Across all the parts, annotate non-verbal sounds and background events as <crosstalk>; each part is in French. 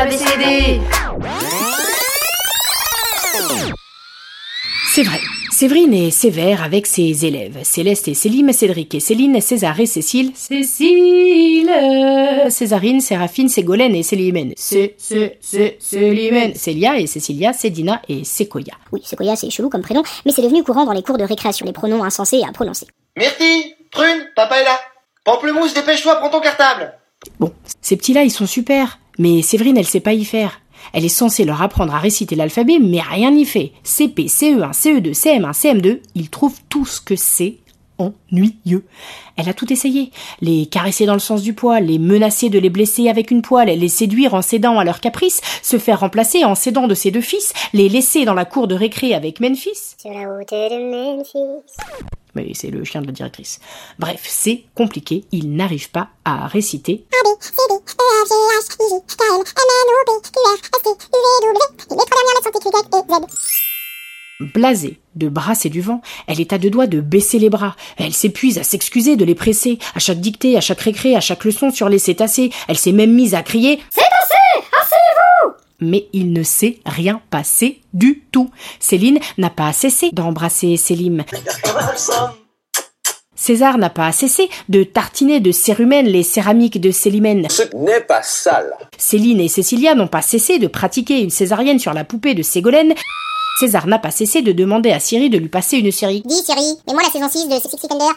ABCD C'est vrai. Séverine est sévère avec ses élèves. Céleste et Célim, Cédric et Céline, César et Cécile, Cécile, Césarine, Séraphine, Ségolène et Célimène. Cé, Cé, Cé, Célimène. Célia et Cécilia, Cédina et Séquoia. Oui, Sequoia, c'est chelou comme prénom, mais c'est devenu courant dans les cours de récréation, les pronoms insensés à prononcer. Myrtille, Prune, papa est là. Pamplemousse, dépêche-toi, prends ton cartable. Bon, ces petits-là, ils sont super. Mais Séverine, elle sait pas y faire. Elle est censée leur apprendre à réciter l'alphabet, mais rien n'y fait. CP, CE1, CE2, CM1, CM2, ils trouvent tout ce que c'est ennuyeux. Elle a tout essayé. Les caresser dans le sens du poil, les menacer de les blesser avec une poêle, les séduire en cédant à leurs caprices, se faire remplacer en cédant de ses deux fils, les laisser dans la cour de récré avec Memphis. Sur la de Memphis. Mais c'est le chien de la directrice. Bref, c'est compliqué, ils n'arrivent pas à réciter Blasée de brasser du vent, elle est à deux doigts de baisser les bras. Elle s'épuise à s'excuser de les presser. À chaque dictée, à chaque récré, à chaque leçon sur les cétacés, elle s'est même mise à crier mais il ne s'est rien passé du tout. Céline n'a pas cessé d'embrasser Célim. César n'a pas cessé de tartiner de cérumen les céramiques de Célimène. Ce n'est pas sale. Céline et Cécilia n'ont pas cessé de pratiquer une césarienne sur la poupée de Ségolène. César n'a pas cessé de demander à Siri de lui passer une série. Dis Siri, mets-moi la saison 6 de Six Under.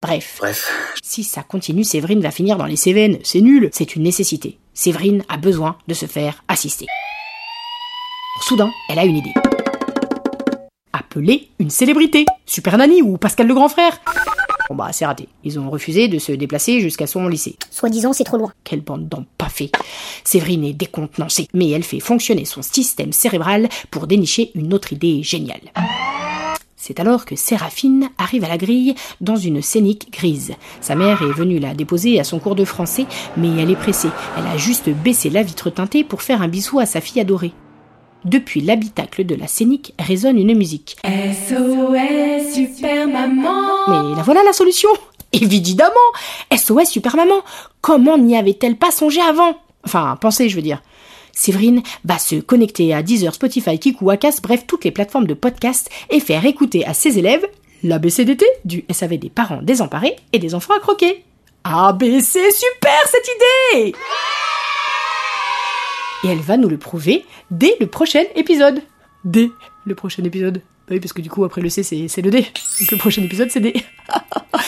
Bref, Bref, si ça continue, Séverine va finir dans les Cévennes. C'est nul, c'est une nécessité. Séverine a besoin de se faire assister. Soudain, elle a une idée. Appeler une célébrité. Super Nanny ou Pascal le grand frère. Bon bah c'est raté. Ils ont refusé de se déplacer jusqu'à son lycée. Soi-disant, c'est trop loin. Quelle bande d'empaffés. Séverine est décontenancée, mais elle fait fonctionner son système cérébral pour dénicher une autre idée géniale. C'est alors que Séraphine arrive à la grille dans une scénique grise. Sa mère est venue la déposer à son cours de français, mais elle est pressée. Elle a juste baissé la vitre teintée pour faire un bisou à sa fille adorée. Depuis l'habitacle de la scénique résonne une musique. SOS Super Maman Mais la voilà la solution Évidemment SOS Super Maman Comment n'y avait-elle pas songé avant? Enfin, pensé, je veux dire. Séverine va se connecter à Deezer, Spotify, Kiku, Acast, bref, toutes les plateformes de podcast et faire écouter à ses élèves l'ABCDT du SAV des parents désemparés et des enfants à croquer. ABC, super cette idée Et elle va nous le prouver dès le prochain épisode. Dès le prochain épisode. Bah oui, parce que du coup, après le C, c'est le D. Donc le prochain épisode, c'est D. <laughs>